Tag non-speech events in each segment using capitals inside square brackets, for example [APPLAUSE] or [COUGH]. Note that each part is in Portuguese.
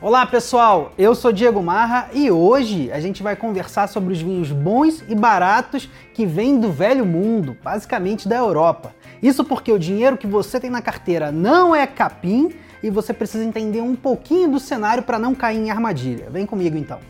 Olá pessoal, eu sou Diego Marra e hoje a gente vai conversar sobre os vinhos bons e baratos que vêm do velho mundo, basicamente da Europa. Isso porque o dinheiro que você tem na carteira não é capim e você precisa entender um pouquinho do cenário para não cair em armadilha. Vem comigo então.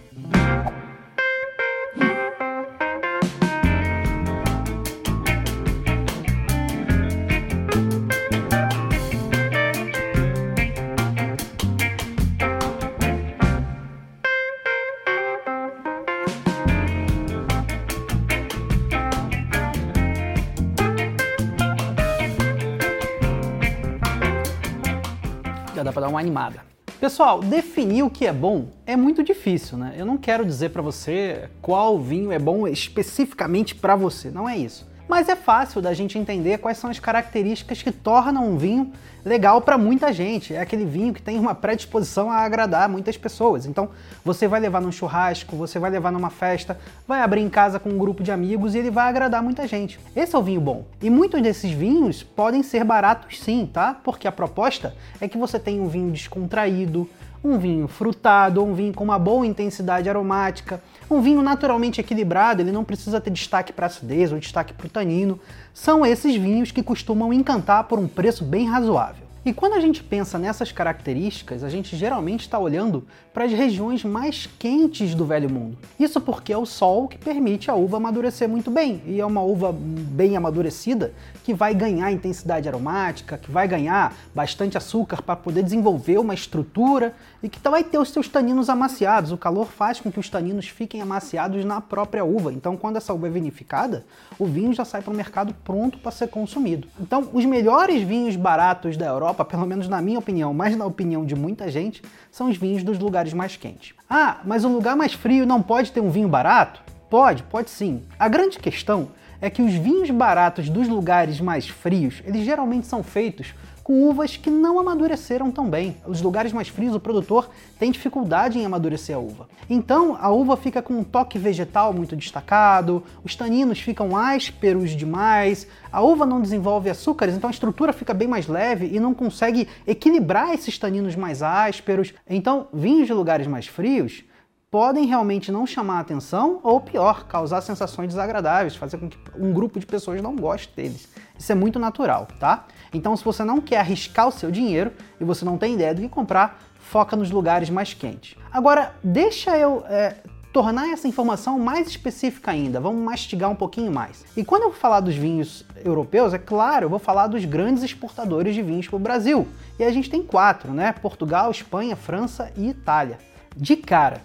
Dá para dar uma animada. Pessoal, definir o que é bom é muito difícil, né? Eu não quero dizer para você qual vinho é bom especificamente para você, não é isso. Mas é fácil da gente entender quais são as características que tornam um vinho legal para muita gente. É aquele vinho que tem uma predisposição a agradar muitas pessoas. Então, você vai levar num churrasco, você vai levar numa festa, vai abrir em casa com um grupo de amigos e ele vai agradar muita gente. Esse é o vinho bom. E muitos desses vinhos podem ser baratos sim, tá? Porque a proposta é que você tenha um vinho descontraído, um vinho frutado, um vinho com uma boa intensidade aromática, um vinho naturalmente equilibrado, ele não precisa ter destaque para acidez ou destaque para o tanino. São esses vinhos que costumam encantar por um preço bem razoável. E quando a gente pensa nessas características, a gente geralmente está olhando para as regiões mais quentes do Velho Mundo. Isso porque é o sol que permite a uva amadurecer muito bem, e é uma uva bem amadurecida que vai ganhar intensidade aromática, que vai ganhar bastante açúcar para poder desenvolver uma estrutura e que vai ter os seus taninos amaciados. O calor faz com que os taninos fiquem amaciados na própria uva. Então, quando essa uva é vinificada, o vinho já sai para o mercado pronto para ser consumido. Então, os melhores vinhos baratos da Europa, pelo menos na minha opinião, mas na opinião de muita gente, são os vinhos dos lugares mais quentes. Ah, mas o lugar mais frio não pode ter um vinho barato? Pode, pode sim. A grande questão é que os vinhos baratos dos lugares mais frios, eles geralmente são feitos com uvas que não amadureceram tão bem. Os lugares mais frios, o produtor tem dificuldade em amadurecer a uva. Então, a uva fica com um toque vegetal muito destacado, os taninos ficam ásperos demais, a uva não desenvolve açúcares, então a estrutura fica bem mais leve e não consegue equilibrar esses taninos mais ásperos. Então, vinhos de lugares mais frios podem realmente não chamar a atenção ou pior, causar sensações desagradáveis, fazer com que um grupo de pessoas não goste deles. Isso é muito natural, tá? Então, se você não quer arriscar o seu dinheiro e você não tem ideia do que comprar, foca nos lugares mais quentes. Agora, deixa eu é, tornar essa informação mais específica ainda, vamos mastigar um pouquinho mais. E quando eu falar dos vinhos europeus, é claro, eu vou falar dos grandes exportadores de vinhos para o Brasil. E a gente tem quatro, né? Portugal, Espanha, França e Itália. De cara,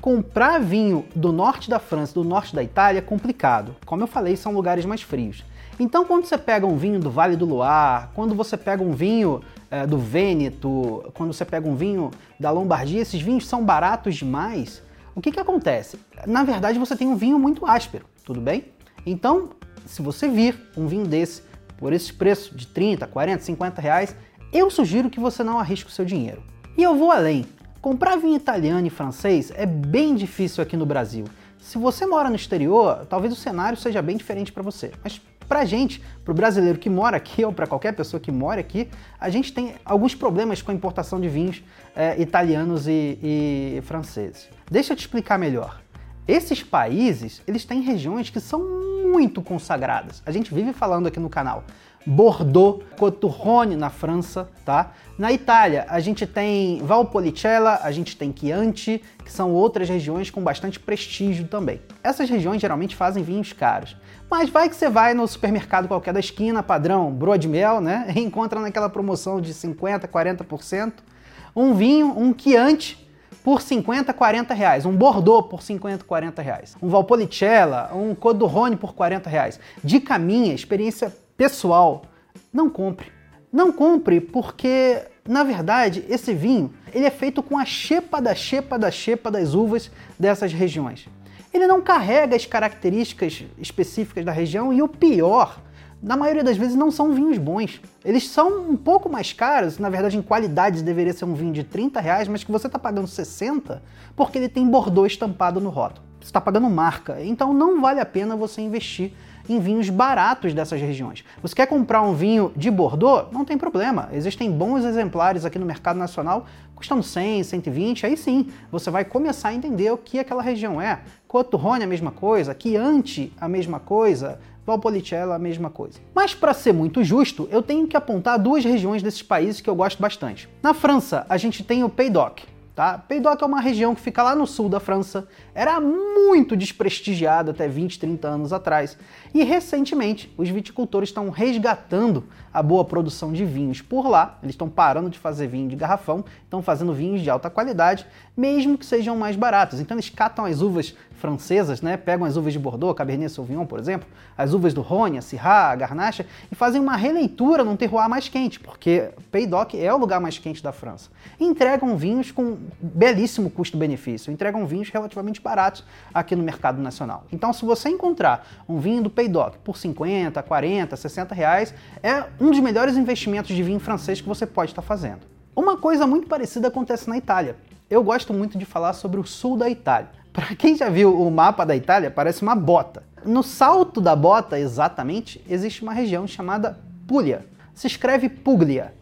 comprar vinho do norte da França, do norte da Itália é complicado. Como eu falei, são lugares mais frios. Então, quando você pega um vinho do Vale do Loire, quando você pega um vinho é, do Vêneto, quando você pega um vinho da Lombardia, esses vinhos são baratos demais. O que, que acontece? Na verdade, você tem um vinho muito áspero, tudo bem? Então, se você vir um vinho desse por esse preço de 30, 40, 50 reais, eu sugiro que você não arrisque o seu dinheiro. E eu vou além. Comprar vinho italiano e francês é bem difícil aqui no Brasil. Se você mora no exterior, talvez o cenário seja bem diferente para você. Mas pra gente, pro brasileiro que mora aqui [LAUGHS] ou para qualquer pessoa que mora aqui, a gente tem alguns problemas com a importação de vinhos é, italianos e, e franceses. Deixa eu te explicar melhor. Esses países, eles têm regiões que são muito consagradas. A gente vive falando aqui no canal. Bordeaux, Coturrone na França, tá? Na Itália, a gente tem Valpolicella, a gente tem Chianti, que são outras regiões com bastante prestígio também. Essas regiões geralmente fazem vinhos caros. Mas vai que você vai no supermercado qualquer da esquina, padrão broa de mel, né? [LAUGHS] E encontra naquela promoção de 50, 40%, um vinho, um Chianti por 50, 40 reais. Um Bordeaux por 50, 40 reais. Um Valpolicella, um Codorrone por 40 reais. Dica minha, experiência pessoal, não compre. Não compre porque, na verdade, esse vinho ele é feito com a chepa da chepa da chepa das uvas dessas regiões. Ele não carrega as características específicas da região e o pior, na maioria das vezes não são vinhos bons. Eles são um pouco mais caros, na verdade em qualidade deveria ser um vinho de 30 reais, mas que você está pagando 60 porque ele tem Bordeaux estampado no rótulo. Você está pagando marca, então não vale a pena você investir em vinhos baratos dessas regiões. Você quer comprar um vinho de Bordeaux? Não tem problema. Existem bons exemplares aqui no mercado nacional custando 100, 120. Aí sim, você vai começar a entender o que aquela região é. Côte Rhône a mesma coisa, Chianti a mesma coisa, Valpolicella a mesma coisa. Mas para ser muito justo, eu tenho que apontar duas regiões desses países que eu gosto bastante. Na França, a gente tem o Pays d'Oc, Tá? Pays-Doc é uma região que fica lá no sul da França, era muito desprestigiada até 20, 30 anos atrás. E recentemente, os viticultores estão resgatando a boa produção de vinhos por lá. Eles estão parando de fazer vinho de garrafão, estão fazendo vinhos de alta qualidade, mesmo que sejam mais baratos. Então eles catam as uvas francesas, né? Pegam as uvas de Bordeaux, Cabernet Sauvignon, por exemplo, as uvas do Rhône, a Syrah, a Garnacha e fazem uma releitura num terroir mais quente, porque Pays-Doc é o lugar mais quente da França. E entregam vinhos com belíssimo custo-benefício, entregam vinhos relativamente baratos aqui no mercado nacional. Então, se você encontrar um vinho do Pays-Doc por 50, 40, 60 reais, é um dos melhores investimentos de vinho francês que você pode estar fazendo. Uma coisa muito parecida acontece na Itália. Eu gosto muito de falar sobre o sul da Itália. [LAUGHS] Para quem já viu o mapa da Itália, parece uma bota. No salto da bota, exatamente, existe uma região chamada Puglia. Se escreve Puglia.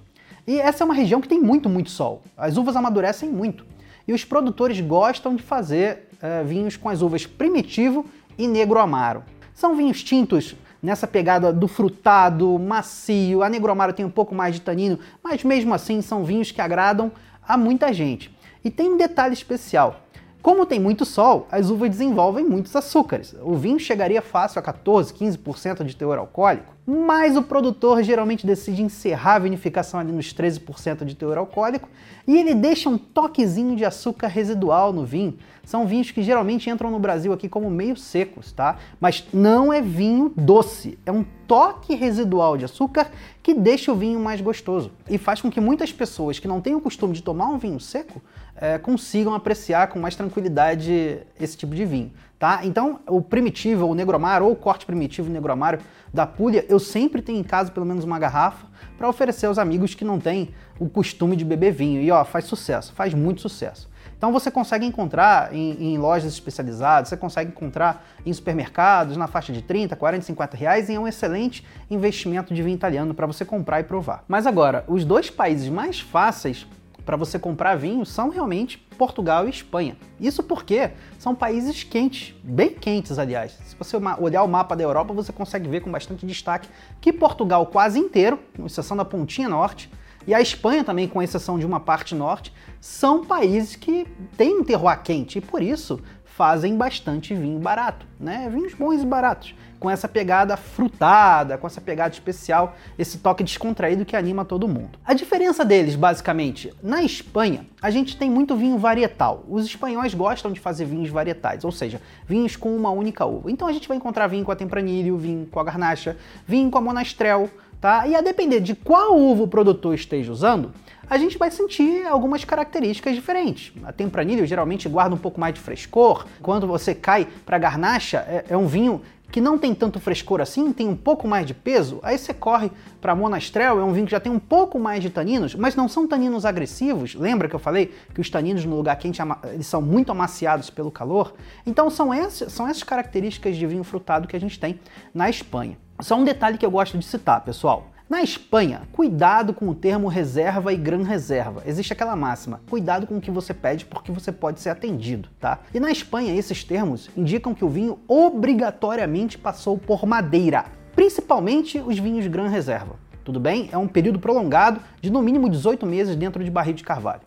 E essa é uma região que tem muito, muito sol. As uvas amadurecem muito. E os produtores gostam de fazer uh, vinhos com as uvas primitivo e negro amaro. São vinhos tintos nessa pegada do frutado, macio. A negro amaro tem um pouco mais de tanino, mas mesmo assim são vinhos que agradam a muita gente. E tem um detalhe especial. Como tem muito sol, as uvas desenvolvem muitos açúcares. O vinho chegaria fácil a 14, 15% de teor alcoólico, mas o produtor geralmente decide encerrar a vinificação ali nos 13% de teor alcoólico e ele deixa um toquezinho de açúcar residual no vinho. São vinhos que geralmente entram no Brasil aqui como meio secos, tá? Mas não é vinho doce, é um toque residual de açúcar que deixa o vinho mais gostoso e faz com que muitas pessoas que não têm o costume de tomar um vinho seco é, consigam apreciar com mais tranquilidade esse tipo de vinho. Tá? Então, o primitivo, o negromar ou o corte primitivo negromário da Puglia, eu sempre tenho em casa pelo menos uma garrafa para oferecer aos amigos que não têm o costume de beber vinho. E ó, faz sucesso, faz muito sucesso. Então você consegue encontrar em, em, lojas especializadas, você consegue encontrar em supermercados na faixa de 30, 40, 50 reais e é um excelente investimento de vinho italiano para você comprar e provar. Mas agora, os dois países mais fáceis para você comprar vinho são realmente Portugal e Espanha. Isso porque são países quentes, bem quentes, aliás. Se você olhar o mapa da Europa, você consegue ver com bastante destaque que Portugal quase inteiro, com exceção da pontinha norte, e a Espanha também, com exceção de uma parte norte, são países que têm um terroir quente e por isso fazem bastante vinho barato, né? Vinhos bons e baratos com essa pegada frutada, com essa pegada especial, esse toque descontraído que anima todo mundo. A diferença deles, basicamente, na Espanha, a gente tem muito vinho varietal. Os espanhóis gostam de fazer vinhos varietais, ou seja, vinhos com uma única uva. Então a gente vai encontrar vinho com a Tempranillo, vinho com a Garnacha, vinho com a Monastrell, tá? E a depender de qual uva o produtor esteja usando, a gente vai sentir algumas características diferentes. A Tempranillo geralmente guarda um pouco mais de frescor. Quando você cai para a Garnacha, é, é um vinho que não tem tanto frescor assim, tem um pouco mais de peso, aí você corre para Monastrell, é um vinho que já tem um pouco mais de taninos, mas não são taninos agressivos. Lembra que eu falei que os taninos no lugar quente eles são muito amaciados pelo calor? Então são, esses, são essas características de vinho frutado que a gente tem na Espanha. Só um detalhe que eu gosto de citar, pessoal. Na Espanha, cuidado com o termo reserva e gran reserva. Existe aquela máxima: cuidado com o que você pede porque você pode ser atendido, tá? E na Espanha, esses termos indicam que o vinho obrigatoriamente passou por madeira, principalmente os vinhos gran reserva. Tudo bem? É um período prolongado de no mínimo 18 meses dentro de barril de carvalho.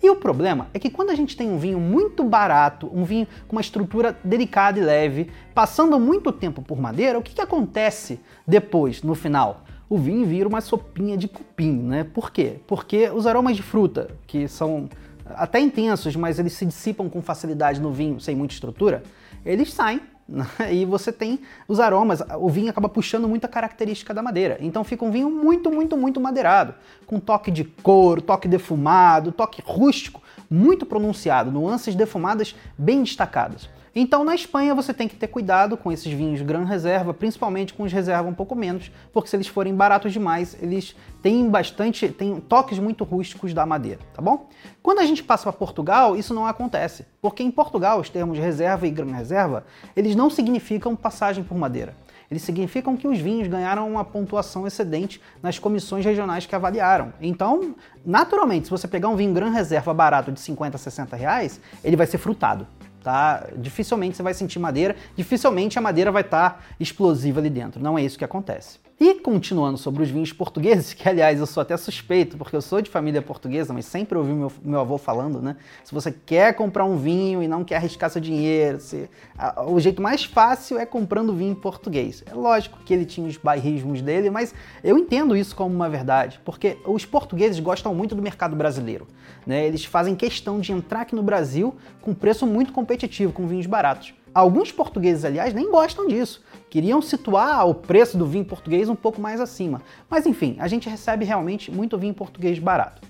E o problema é que quando a gente tem um vinho muito barato, um vinho com uma estrutura delicada e leve, passando muito tempo por madeira, o que, que acontece depois, no final? O vinho vira uma sopinha de cupim, né? Por quê? Porque os aromas de fruta, que são até intensos, mas eles se dissipam com facilidade no vinho sem muita estrutura, eles saem [LAUGHS] né? e você tem os aromas, o vinho acaba puxando muita característica da madeira. Então fica um vinho muito, muito, muito madeirado, com toque de couro, toque defumado, toque rústico, muito pronunciado, nuances defumadas bem destacadas. Então na Espanha você tem que ter cuidado com esses vinhos Gran Reserva, principalmente com os reserva um pouco menos, porque se eles forem baratos demais, eles têm bastante, têm toques muito rústicos da madeira, tá bom? Quando a gente passa para Portugal, isso não acontece, porque em Portugal os termos reserva e Gran Reserva, eles não significam passagem por madeira. Eles significam que os vinhos ganharam uma pontuação excedente nas comissões regionais que avaliaram. Então, naturalmente, se você pegar um vinho Gran Reserva barato de 50 a 60 reais, ele vai ser frutado tá? Dificilmente você vai sentir madeira, dificilmente a madeira vai estar tá explosiva ali dentro. Não é isso que acontece. E continuando sobre os vinhos portugueses, [LAUGHS] que aliás eu sou até suspeito, porque eu sou de família portuguesa, mas sempre ouvi meu, meu avô falando, né? Se você quer comprar um vinho e não quer arriscar seu dinheiro, se, a, o jeito mais fácil é comprando vinho português. É lógico que ele tinha os bairrismos dele, mas eu entendo isso como uma verdade, porque os portugueses gostam muito do mercado brasileiro. Né? Eles fazem questão de entrar aqui no Brasil com preço muito competitivo, com vinhos baratos. Alguns portugueses, aliás, nem gostam disso. Queriam situar o preço do vinho português um pouco mais acima. Mas enfim, a gente recebe realmente muito vinho português barato.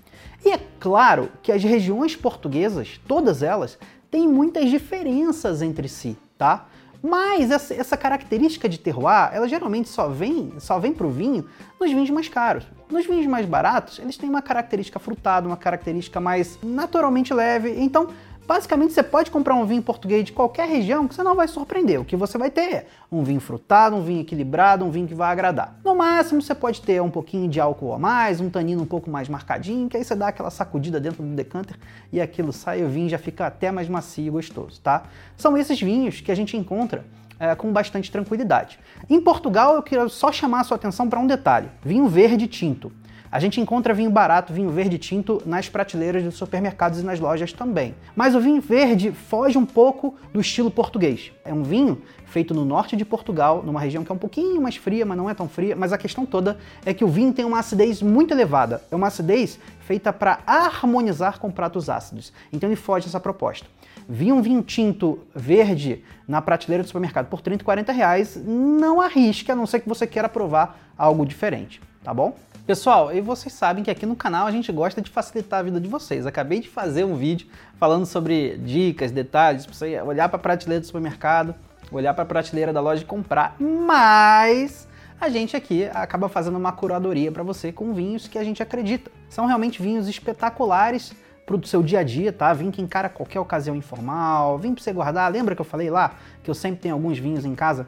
E é claro que as regiões portuguesas, todas elas, têm muitas diferenças entre si, tá? Mas essa, característica de terroir, ela geralmente só vem, só vem para o vinho nos vinhos mais caros. Nos vinhos mais baratos, eles têm uma característica frutada, uma característica mais naturalmente leve. Então, Basicamente, você pode comprar um vinho português de qualquer região que você não vai surpreender. O que você vai ter é um vinho frutado, um vinho equilibrado, um vinho que vai agradar. No máximo, você pode ter um pouquinho de álcool a mais, um tanino um pouco mais marcadinho, que aí você dá aquela sacudida dentro do decanter e aquilo sai, o vinho já fica até mais macio e gostoso, tá? São esses vinhos que a gente encontra é, com bastante tranquilidade. Em Portugal, eu quero só chamar a sua atenção para um detalhe: vinho verde tinto. A gente encontra vinho barato, vinho verde tinto nas prateleiras dos supermercados e nas lojas também. Mas o vinho verde foge um pouco do estilo português. É um vinho feito no norte de Portugal, numa região que é um pouquinho mais fria, mas não é tão fria. Mas a questão toda é que o vinho tem uma acidez muito elevada. É uma acidez feita para harmonizar com pratos ácidos. Então ele foge dessa proposta. Vi um vinho tinto verde na prateleira do supermercado por 30, 40 reais, não arrisque, a não ser que você queira provar algo diferente, tá bom? Pessoal, e vocês sabem que aqui no canal a gente gosta de facilitar a vida de vocês. Acabei de fazer um vídeo falando sobre dicas, detalhes, para você olhar para a prateleira do supermercado, olhar para a prateleira da loja e comprar, mas a gente aqui acaba fazendo uma curadoria para você com vinhos que a gente acredita. São realmente vinhos espetaculares para o seu dia a dia, tá? Vinho que encara qualquer ocasião informal, vinho para você guardar. Lembra que eu falei lá que eu sempre tenho alguns vinhos em casa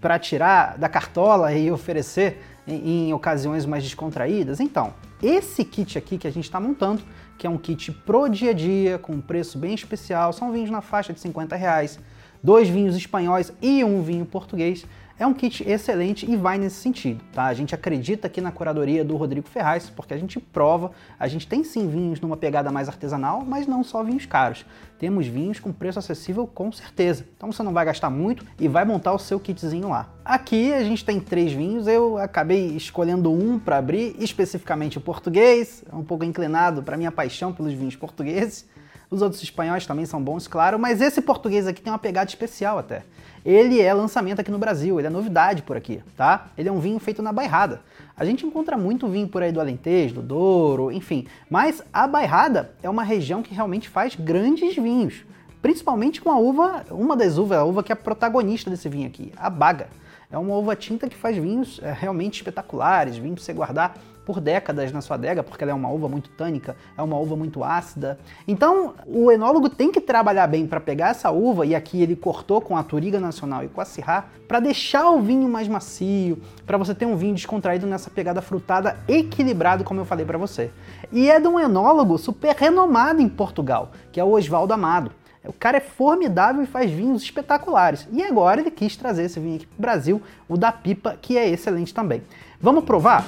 para tirar da cartola e oferecer em, em ocasiões mais descontraídas? Então, esse kit aqui que a gente está montando, que é um kit pro dia a dia, com um preço bem especial, são vinhos na faixa de 50 reais, dois vinhos espanhóis e um vinho português. É um kit excelente e vai nesse sentido, tá? A gente acredita aqui na curadoria do Rodrigo Ferraz, porque a gente prova, a gente tem sim vinhos numa pegada mais artesanal, mas não só vinhos caros. Temos vinhos com preço acessível com certeza. Então você não vai gastar muito e vai montar o seu kitzinho lá. Aqui a gente tem três vinhos, eu acabei escolhendo um para abrir, especificamente o português, um pouco inclinado para minha paixão pelos vinhos portugueses. Os outros espanhóis também são bons, claro, mas esse português aqui tem uma pegada especial até. Ele é lançamento aqui no Brasil, ele é novidade por aqui, tá? Ele é um vinho feito na bairrada. A gente encontra muito vinho por aí do Alentejo, do Douro, enfim, mas a bairrada é uma região que realmente faz grandes vinhos, principalmente com a uva, uma das uvas, a uva que é a protagonista desse vinho aqui, a baga. É uma uva tinta que faz vinhos é, realmente espetaculares, vinho para você guardar por décadas na sua adega, porque ela é uma uva muito tânica, é uma uva muito ácida. Então, o enólogo tem que trabalhar bem para pegar essa uva, e aqui ele cortou com a Turiga Nacional e com a Syrah, para deixar o vinho mais macio, para você ter um vinho descontraído nessa pegada frutada equilibrado, como eu falei para você. E é de um enólogo super renomado em Portugal, que é o Oswaldo Amado. O cara é formidável e faz vinhos espetaculares. E agora ele quis trazer esse vinho aqui para o Brasil, o da Pipa, que é excelente também. Vamos provar?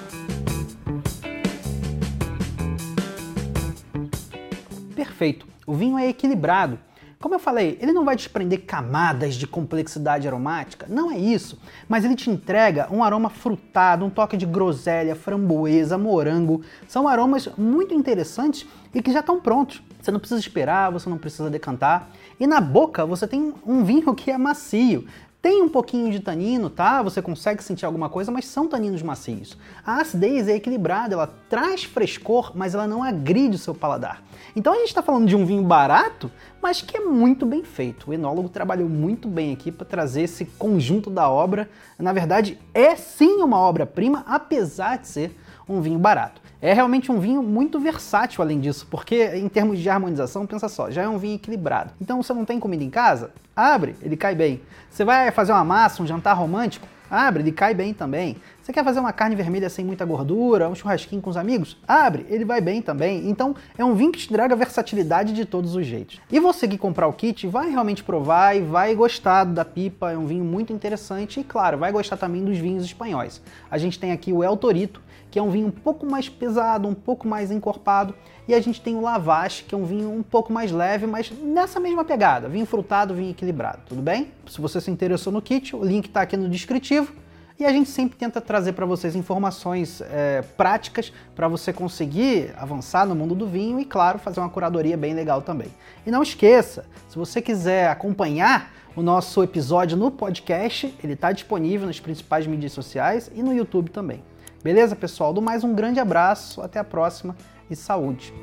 Perfeito. O vinho é equilibrado. Como eu falei, ele não vai desprender camadas de complexidade aromática, não é isso, mas ele te entrega um aroma frutado, um toque de groselha, framboesa, morango. São aromas muito interessantes e que já estão prontos. Você não precisa esperar, você não precisa decantar. E na boca você tem um vinho que é macio. Tem um pouquinho de tanino, tá? Você consegue sentir alguma coisa, mas são taninos macios. A acidez é equilibrada, ela traz frescor, mas ela não agride o seu paladar. Então a gente está falando de um vinho barato, mas que é muito bem feito. O enólogo trabalhou muito bem aqui para trazer esse conjunto da obra. Na verdade, é sim uma obra-prima, apesar de ser um vinho barato. É realmente um vinho muito versátil além disso, porque em termos de harmonização, pensa só, já é um vinho equilibrado. Então você não tem comida em casa? Abre, ele cai bem. Você vai fazer uma massa, um jantar romântico? Abre, ele cai bem também. Você quer fazer uma carne vermelha sem muita gordura, um churrasquinho com os amigos? Abre, ele vai bem também. Então é um vinho que te entrega versatilidade de todos os jeitos. E você que comprar o kit vai realmente provar e vai gostar da pipa, é um vinho muito interessante e claro, vai gostar também dos vinhos espanhóis. A gente tem aqui o El Torito, que é um vinho um pouco mais pesado, um pouco mais encorpado, e a gente tem o Lavache, que é um vinho um pouco mais leve, mas nessa mesma pegada, vinho frutado, vinho equilibrado, tudo bem? Se você se interessou no kit, o link está aqui no descritivo. E a gente sempre tenta trazer para vocês informações é, práticas para você conseguir avançar no mundo do vinho e, claro, fazer uma curadoria bem legal também. E não esqueça, se você quiser acompanhar o nosso episódio no podcast, ele está disponível nas principais mídias sociais e no YouTube também. Beleza, pessoal? Do mais um grande abraço, até a próxima e saúde!